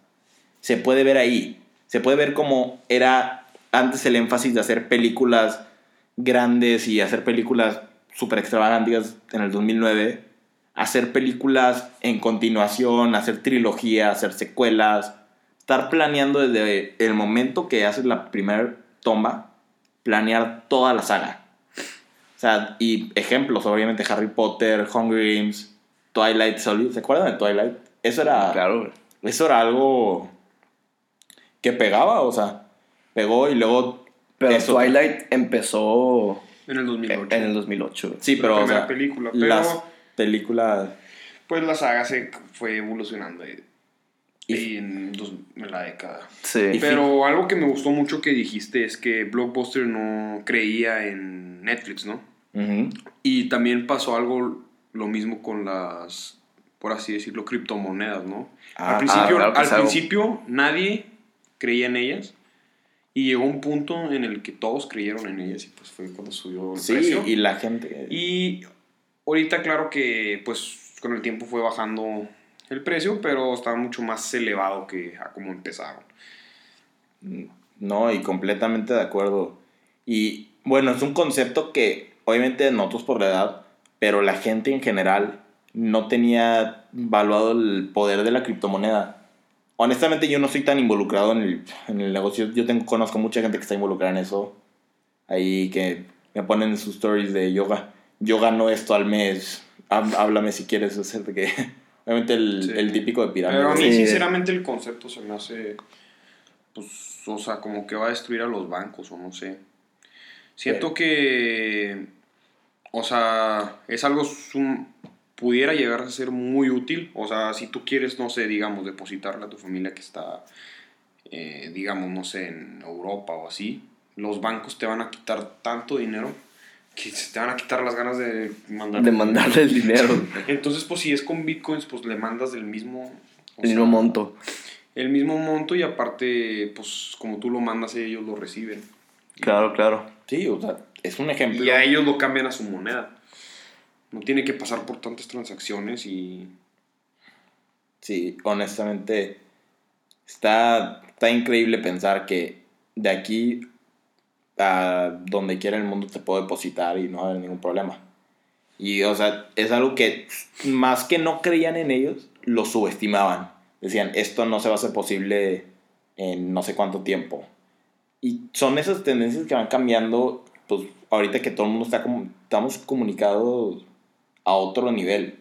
se puede ver ahí. Se puede ver cómo era antes el énfasis de hacer películas grandes y hacer películas súper extravagantes en el 2009 hacer películas en continuación, hacer trilogía, hacer secuelas, estar planeando desde el momento que haces la primera toma, planear toda la saga. O sea, y ejemplos, obviamente Harry Potter, Hunger Games, Twilight Solid, ¿se acuerdan de Twilight? Eso era, Claro, güey. eso era algo que pegaba, o sea, pegó y luego... Pero eso- Twilight empezó En el 2008. en el 2008. güey. Sí, pero... la o primera sea, película, pero- Las películas... Pues la saga se fue evolucionando y, Y- en, dos- en la década. Sí. Pero algo que me gustó mucho que dijiste es que Blockbuster no creía en Netflix, ¿no? Ujú. Y también pasó algo lo mismo con las, por así decirlo, criptomonedas, ¿no? Ah, al principio, ah, claro al es algo- principio nadie creía en ellas y llegó un punto en el que todos creyeron en ellas y pues fue cuando subió el Sí, precio. y la gente... Y ahorita claro que pues con el tiempo fue bajando el precio, pero está mucho más elevado que a como empezaron. No, y completamente de acuerdo. Y bueno, es un concepto que obviamente nosotros por la edad, pero la gente en general no tenía valuado el poder de la criptomoneda. Honestamente yo no soy tan involucrado en el, en el negocio. Yo tengo, conozco mucha gente que está involucrada en eso. Ahí que me ponen en sus stories de yoga. Yo gano esto al mes. há- Háblame si quieres hacer de que... Obviamente el, Sí. el típico de pirámide. Pero a mí Sí. sinceramente el concepto se me hace, pues, o sea, como que va a destruir a los bancos o no sé. Siento que, o sea, es algo, sum- pudiera llegar a ser muy útil. O sea, si tú quieres, no sé, digamos, depositarle a tu familia que está, eh, digamos, no sé, en Europa o así, los bancos te van a quitar tanto dinero que se te van a quitar las ganas de mandar. De mandarle el dinero. Entonces, pues si es con bitcoins, pues le mandas del mismo... el mismo sea, monto. El mismo monto y aparte, pues como tú lo mandas, ellos lo reciben. Claro, claro. Sí, o sea, es un ejemplo. Y a ellos lo cambian a su moneda. No tiene que pasar por tantas transacciones y... Sí, honestamente, está, está increíble pensar que de aquí a donde quiera el mundo te puedo depositar y no va a haber ningún problema. Y, o sea, es algo que más que no creían en ellos, lo subestimaban. Decían, esto no se va a hacer posible en no sé cuánto tiempo. Y son esas tendencias que van cambiando, pues ahorita que todo el mundo está como, estamos comunicados a otro nivel.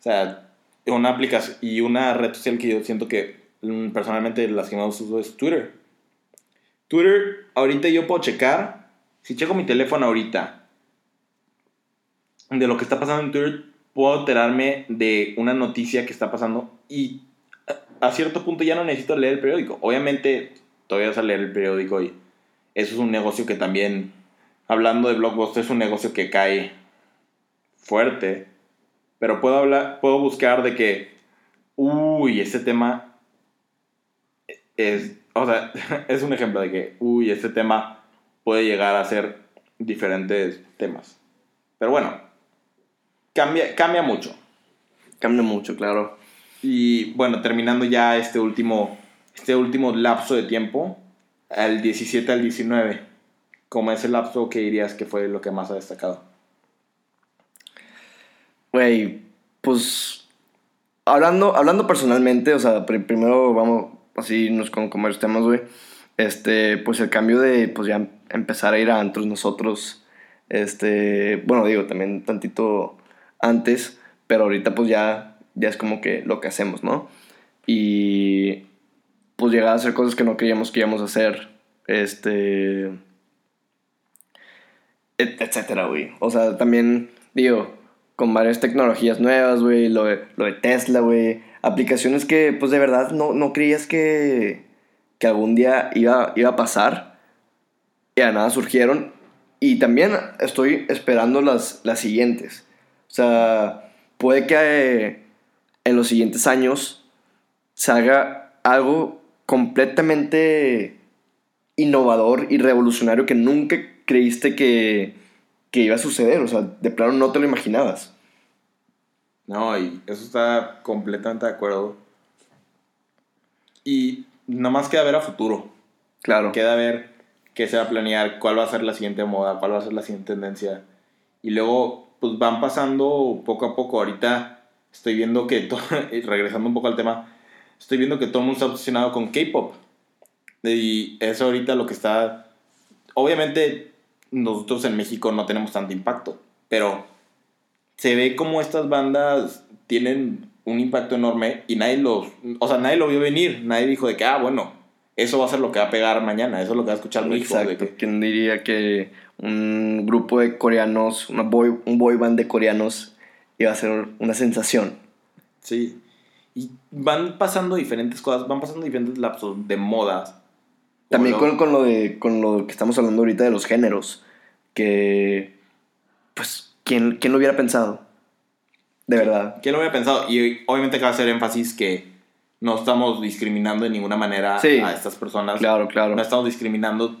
O sea, una aplicación y una red social que yo siento que mm, personalmente las que más uso es Twitter. Twitter, ahorita yo puedo checar, si checo mi teléfono ahorita, de lo que está pasando en Twitter, puedo enterarme de una noticia que está pasando y a- cierto punto ya no necesito leer el periódico. Obviamente, todavía vas a leer el periódico y eso es un negocio que también, hablando de Blockbuster, es un negocio que cae fuerte. Pero puedo hablar, puedo buscar de que, uy, este tema es, o sea, es un ejemplo de que, uy, este tema puede llegar a ser diferentes temas. Pero bueno, cambia, cambia mucho. Cambia mucho, claro. Y bueno, terminando ya este último, este último lapso de tiempo, al 17 al 19, ¿cómo es el lapso que dirías que fue lo que más ha destacado? Güey, pues hablando, hablando personalmente, o sea, pri- primero vamos así nos con, varios temas, güey. Este, pues el cambio de, pues ya empezar a ir a antros nosotros, este, bueno, digo, también tantito antes, pero ahorita pues ya, ya es como que lo que hacemos, ¿no? Y pues llegar a hacer cosas que no creíamos que íbamos a hacer, este, et- etcétera, güey. O sea, también, digo, con varias tecnologías nuevas, güey, lo lo de Tesla, güey, aplicaciones que, pues, de verdad no, no creías que, que algún día iba, iba a pasar, y a nada surgieron, y también estoy esperando las, las siguientes. O sea, puede que eh, en los siguientes años salga algo completamente innovador y revolucionario que nunca creíste que, que iba a suceder. O sea, de plano no te lo imaginabas. No, y eso está completamente de acuerdo. Y nada más queda ver a futuro. Claro. Queda ver qué se va a planear, cuál va a ser la siguiente moda, cuál va a ser la siguiente tendencia. Y luego, pues van pasando poco a poco. Ahorita estoy viendo que, to- y regresando un poco al tema, estoy viendo que todo el mundo está obsesionado con K-pop. Y eso ahorita lo que está. Obviamente, nosotros en México no tenemos tanto impacto, pero se ve como estas bandas tienen un impacto enorme y nadie los. O sea, nadie lo vio venir. Nadie dijo de que, ah, bueno, eso va a ser lo que va a pegar mañana, eso es lo que va a escuchar México. de Exacto. que- ¿Quién diría que un grupo de coreanos, una boy, un boy band de coreanos iba a ser una sensación? Sí. Y van pasando diferentes cosas, van pasando diferentes lapsos de modas. También con, con lo de con lo que estamos hablando ahorita de los géneros. Que. Pues, ¿quién, quién lo hubiera pensado? De verdad. ¿Quién lo hubiera pensado? Y obviamente cabe hacer énfasis que no estamos discriminando de ninguna manera Sí. a estas personas. Claro, claro. No estamos discriminando.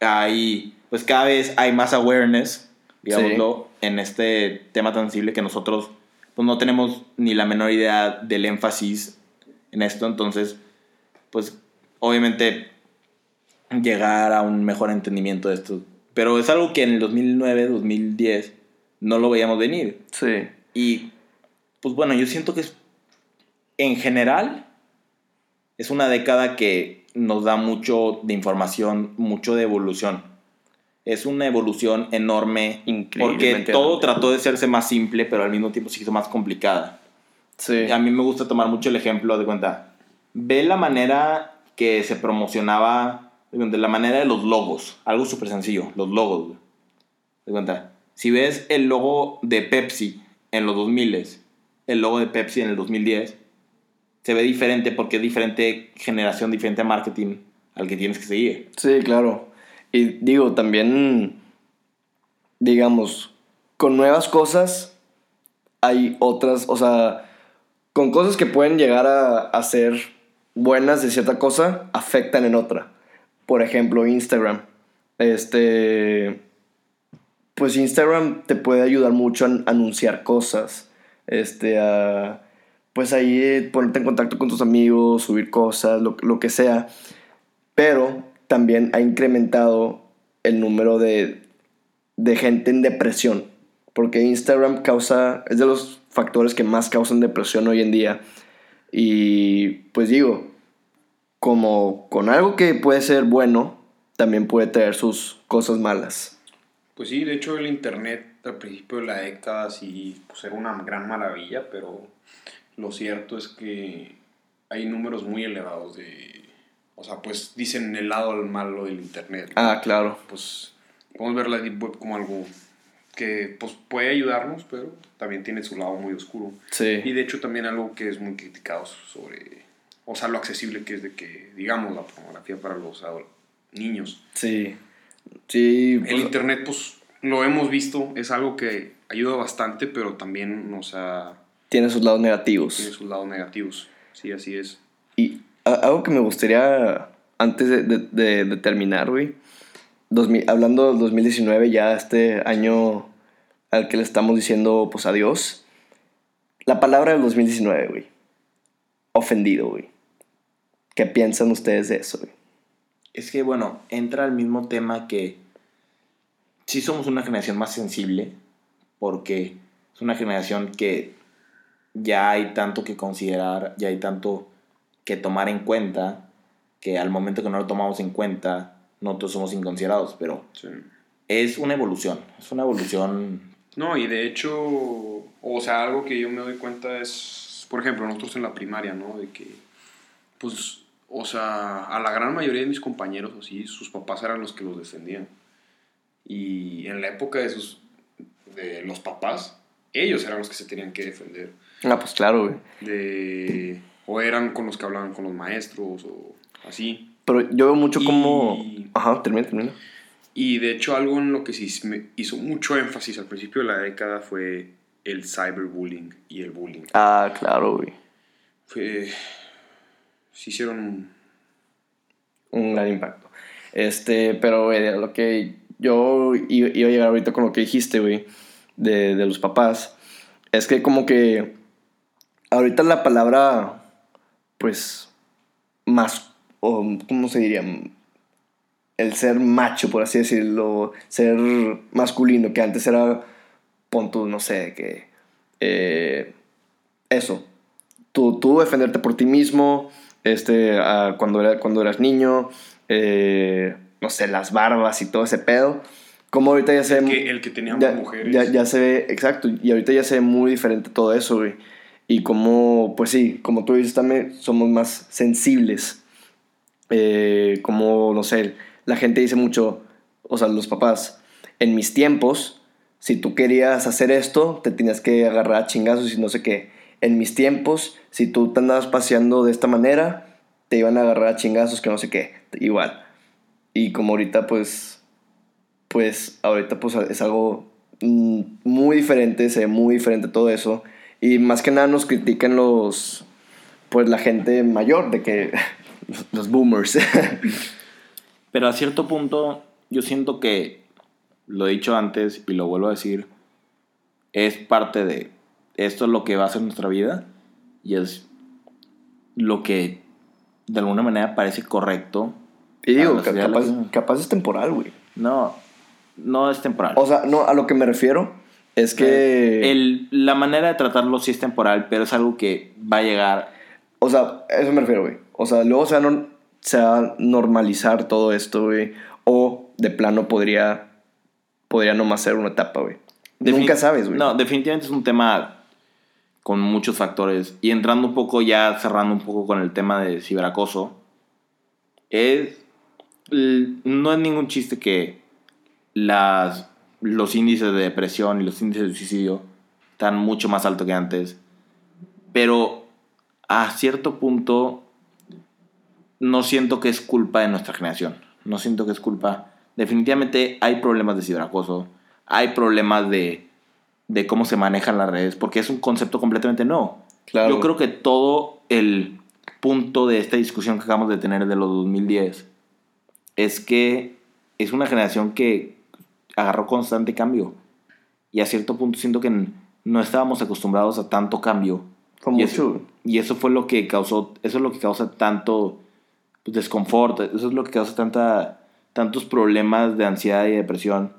Hay, pues cada vez hay más awareness, digámoslo, en este tema tan sensible que nosotros pues no tenemos ni la menor idea del énfasis en esto. Entonces, pues obviamente llegar a un mejor entendimiento de esto. Pero es algo que en el 2009, 2010 no lo veíamos venir. Sí. Y pues bueno, yo siento que es, en general es una década que nos da mucho de información, mucho de evolución. Es una evolución enorme porque todo trató de hacerse más simple, pero al mismo tiempo se hizo más complicada. Sí. A mí me gusta tomar mucho el ejemplo de cuenta. Ve la manera que se promocionaba, de la manera de los logos. Algo súper sencillo, los logos. De cuenta. Si ves el logo de Pepsi en los 2000, el logo de Pepsi en el 2010, se ve diferente porque es diferente generación, diferente marketing al que tienes que seguir. Sí, claro. Y digo, también, digamos, con nuevas cosas hay otras, o sea, con cosas que pueden llegar a, a ser buenas de cierta cosa, afectan en otra. Por ejemplo, Instagram. Este, pues Instagram te puede ayudar mucho a an- anunciar cosas. Este, a, pues ahí eh, ponerte en contacto con tus amigos, subir cosas, lo, lo que sea pero también ha incrementado el número de, de gente en depresión, porque Instagram causa, es de los factores que más causan depresión hoy en día. Y pues digo, como con algo que puede ser bueno, también puede traer sus cosas malas. Pues sí, de hecho el internet al principio de la década sí pues era una gran maravilla, pero lo cierto es que hay números muy elevados de... O sea, pues dicen el lado malo del internet. Ah, claro. Pues podemos ver la Deep Web como algo que pues puede ayudarnos, pero también tiene su lado muy oscuro. Y Sí. de hecho también algo que es muy criticado sobre, o sea, lo accesible que es de que, digamos, la pornografía para los niños. Sí. Sí. El pues, internet, pues, lo hemos visto, es algo que ayuda bastante, pero también, o sea, tiene sus lados negativos. tiene sus lados negativos. Sí, así es. Y algo que me gustaría, antes de, de- de- de terminar, güey, 2000 hablando del 2019, ya este año al que le estamos diciendo, pues, adiós, la palabra del 2019, güey, ofendido, güey. ¿Qué piensan ustedes de eso, güey? Es que, bueno, entra al mismo tema que sí somos una generación más sensible, porque es una generación que ya hay tanto que considerar, ya hay tanto que tomar en cuenta, que al momento que no lo tomamos en cuenta, nosotros somos inconsiderados, pero Sí. es una evolución, es una evolución No, y de hecho, o sea, algo que yo me doy cuenta es, por ejemplo, nosotros en la primaria, ¿no? De que, pues, o sea, a la gran mayoría de mis compañeros, así, sus papás eran los que los defendían. Y en la época de, sus, de los papás, ellos eran los que se tenían que defender. Ah, pues claro, güey. De, o eran con los que hablaban con los maestros, o así. Pero yo veo mucho como... Y- Ajá, termina, termina. Y de hecho algo en lo que sí me hizo mucho énfasis al principio de la década fue el cyberbullying y el bullying. Ah, claro, güey. Fue, se hicieron... Un gran impacto. Este, pero, güey, lo que yo iba a llegar ahorita con lo que dijiste, güey, de, de los papás, es que como que ahorita la palabra, pues, más, o, ¿cómo se diría? El ser macho, por así decirlo, ser masculino, que antes era, pon tú, no sé, que, eh, eso, tú, tú defenderte por ti mismo, este, ah, cuando, era, cuando eras niño, eh, no sé, las barbas y todo ese pedo. Como ahorita ya se ve... que- el que teníamos ya, mujeres. Ya, ya se ve, exacto, y ahorita ya se ve muy diferente todo eso, güey. Y como, pues sí, como tú dices también, somos más sensibles. Eh, como, no sé, la gente dice mucho, o sea, los papás, en mis tiempos, si tú querías hacer esto, te tenías que agarrar a chingazos y no sé qué. En mis tiempos, si tú te andabas paseando de esta manera, te iban a agarrar a chingazos que no sé qué. Igual. Y como ahorita, pues, pues, ahorita pues es algo mm, muy diferente, se ve muy diferente todo eso. Y más que nada nos critican los, pues la gente mayor, de que los boomers. Pero a cierto punto, yo siento que, lo he dicho antes y lo vuelvo a decir, es parte de, esto es lo que va a ser nuestra vida y es lo que de alguna manera parece correcto. y digo, capaz, es temporal, güey. No, no es temporal. O sea, no, a lo que me refiero es que... El- la manera de tratarlo sí es temporal, pero es algo que va a llegar. O sea, a eso me refiero, güey. O sea, luego se va, se va a normalizar todo esto, güey. O de plano podría, podría nomás ser una etapa, güey. Nunca sabes, güey. No, definitivamente es un tema con muchos factores. Y entrando un poco, ya cerrando un poco con el tema de ciberacoso, es, no es ningún chiste que las, los índices de depresión y los índices de suicidio están mucho más altos que antes. Pero a cierto punto no siento que es culpa de nuestra generación. No siento que es culpa. Definitivamente hay problemas de ciberacoso. Hay problemas de, de cómo se manejan las redes. Porque es un concepto completamente nuevo. Claro. Yo creo que todo el punto de esta discusión que acabamos de tener de los 2010 es que es una generación que agarró constante cambio. Y a cierto punto siento que no estábamos acostumbrados a tanto cambio. Fue y mucho, Eso, y eso fue lo que causó, eso es lo que causa tanto pues, desconfort, eso es lo que causa tanta, tantos problemas de ansiedad y depresión.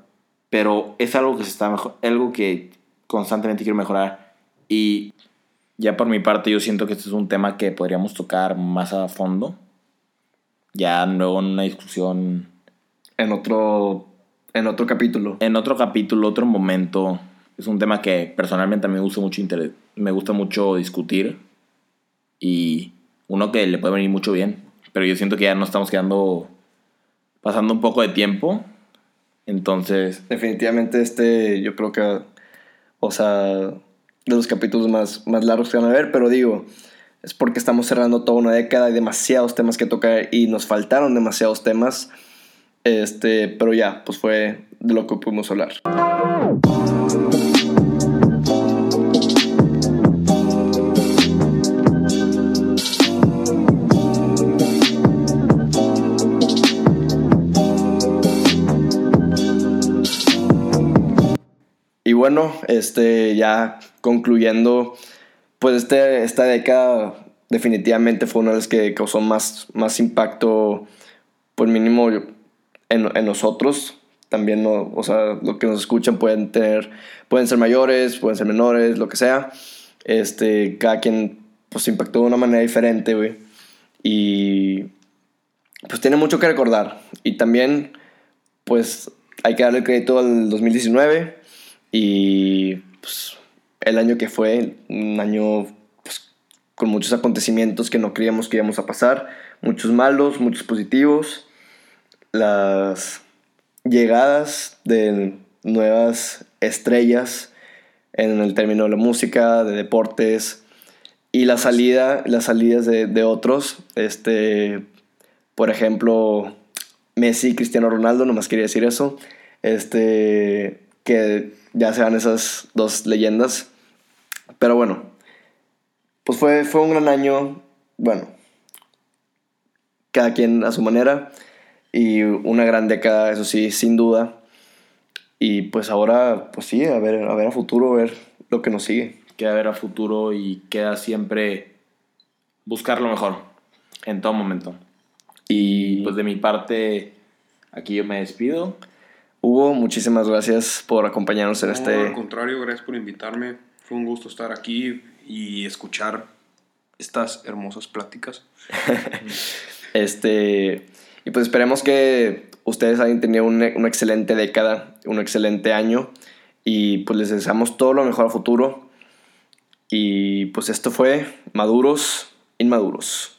Pero es algo que se está mejor, algo que constantemente quiero mejorar. Y ya por mi parte yo siento que este es un tema que podríamos tocar más a fondo. Ya luego en una discusión En otro, en otro capítulo. en otro capítulo, otro momento. Es un tema que personalmente a mí me gusta mucho, inter- me gusta mucho discutir. Y uno que le puede venir mucho bien. Pero yo siento que ya nos estamos quedando. pasando un poco de tiempo. Entonces, Definitivamente este, yo creo que, o sea, de los capítulos más, más largos que van a ver, pero digo, es porque estamos cerrando toda una década, hay demasiados temas que tocar y nos faltaron demasiados temas, este, pero ya, pues fue de lo que pudimos hablar. Bueno, este, ya concluyendo, pues este, esta década definitivamente fue una de las que causó más, más impacto, pues mínimo en, en nosotros. También, no, o sea, lo que nos escuchan pueden tener, pueden ser mayores, pueden ser menores, lo que sea. Este, cada quien pues impactó de una manera diferente, güey. Y pues tiene mucho que recordar. Y también, pues hay que darle crédito al 2019 y pues, el año que fue, un año pues, con muchos acontecimientos que no creíamos que íbamos a pasar, muchos malos, muchos positivos, las llegadas de nuevas estrellas en el término de la música, de deportes y la salida, las salidas de, de otros, este, por ejemplo, Messi, Cristiano Ronaldo, nomás quería decir eso, este, que ya sean esas dos leyendas, pero bueno, pues fue, fue un gran año, bueno, cada quien a su manera y una gran década, eso sí, sin duda. Y pues ahora, pues sí, a ver, a ver a futuro, a ver lo que nos sigue. Queda ver a futuro y queda siempre buscar lo mejor en todo momento. Y Pues de mi parte, aquí yo me despido. Hugo, muchísimas gracias por acompañarnos en No, este... al contrario, gracias por invitarme. Fue un gusto estar aquí y escuchar estas hermosas pláticas. Este, y pues esperemos que ustedes hayan tenido una, una excelente década, un excelente año. Y pues les deseamos todo lo mejor a futuro. Y pues esto fue Maduros Inmaduros.